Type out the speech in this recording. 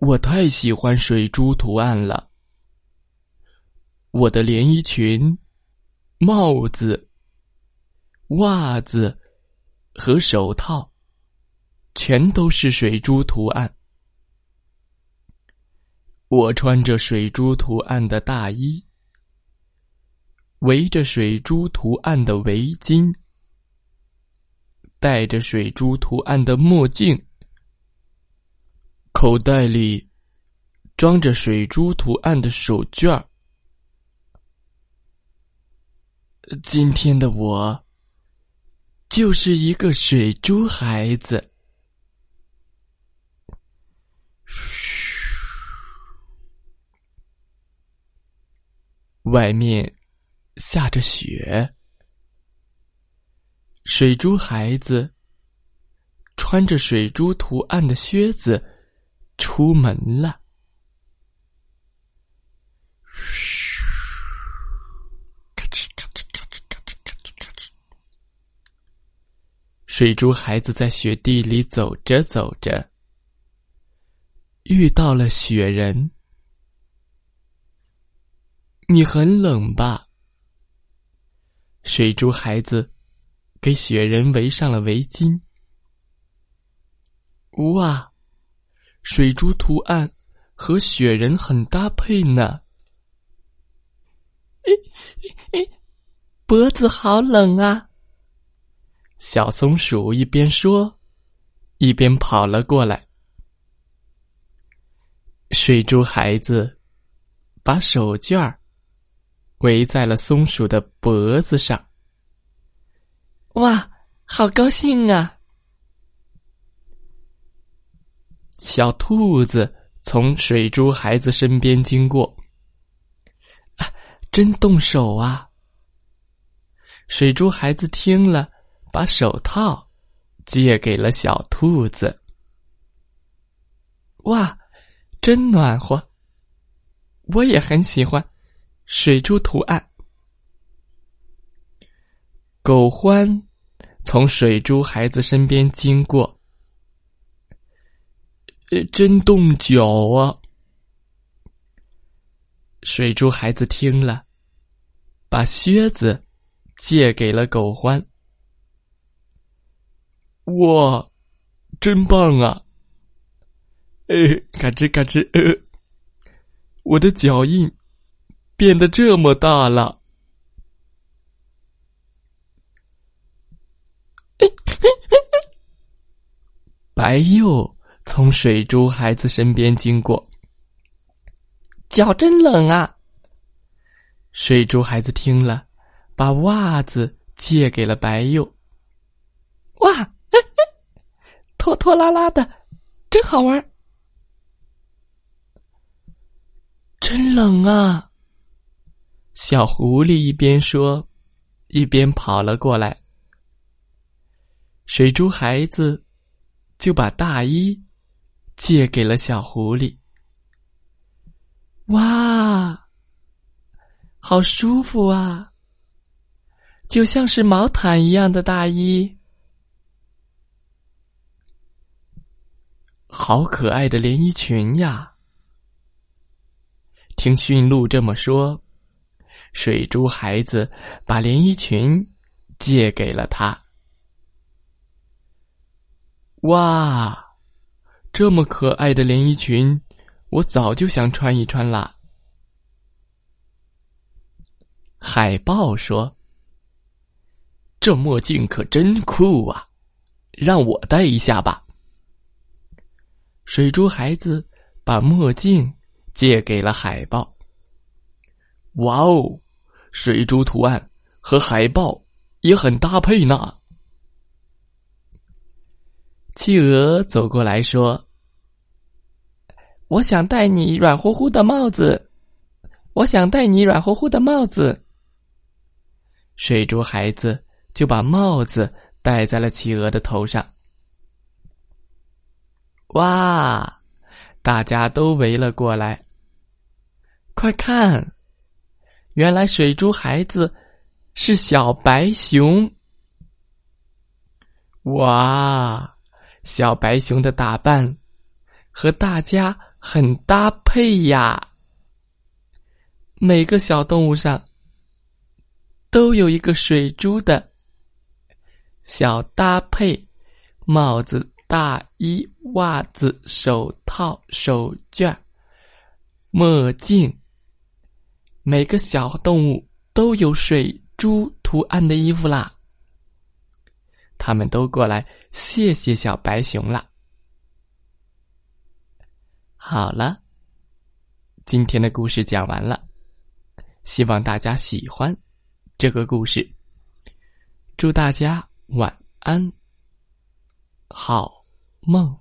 我太喜欢水珠图案了。我的连衣裙、帽子、袜子和手套，全都是水珠图案。我穿着水珠图案的大衣，围着水珠图案的围巾，戴着水珠图案的墨镜。口袋里装着水珠图案的手绢儿。今天的我就是一个水珠孩子。嘘，外面下着雪，水珠孩子穿着水珠图案的靴子。出门了，嘘，咔哧咔哧咔哧咔哧咔哧咔哧。水珠孩子在雪地里走着走着，遇到了雪人。你很冷吧？水珠孩子给雪人围上了围巾。哇！水珠图案和雪人很搭配呢。脖子好冷啊！小松鼠一边说，一边跑了过来。水珠孩子把手绢儿围在了松鼠的脖子上。哇，好高兴啊！小兔子从水珠孩子身边经过，啊，真动手啊！水珠孩子听了，把手套借给了小兔子。哇，真暖和！我也很喜欢水珠图案。狗欢从水珠孩子身边经过。真冻脚啊！水珠孩子听了，把靴子借给了狗欢。哇，真棒啊！哎，嘎吱嘎吱，呃，我的脚印变得这么大了。白鼬。从水珠孩子身边经过，脚真冷啊！水珠孩子听了，把袜子借给了白鼬。哇，拖拖拉拉的，真好玩。真冷啊！小狐狸一边说，一边跑了过来。水珠孩子就把大衣。借给了小狐狸。哇，好舒服啊！就像是毛毯一样的大衣，好可爱的连衣裙呀！听驯鹿这么说，水珠孩子把连衣裙借给了他。哇！这么可爱的连衣裙，我早就想穿一穿啦。海豹说：“这墨镜可真酷啊，让我戴一下吧。”水珠孩子把墨镜借给了海豹。哇哦，水珠图案和海豹也很搭配呢。企鹅走过来说：“我想戴你软乎乎的帽子，我想戴你软乎乎的帽子。”水珠孩子就把帽子戴在了企鹅的头上。哇！大家都围了过来，快看，原来水珠孩子是小白熊。哇！小白熊的打扮和大家很搭配呀。每个小动物上都有一个水珠的小搭配，帽子、大衣、袜子、手套、手绢、墨镜。每个小动物都有水珠图案的衣服啦。他们都过来，谢谢小白熊了。好了，今天的故事讲完了，希望大家喜欢这个故事。祝大家晚安，好梦。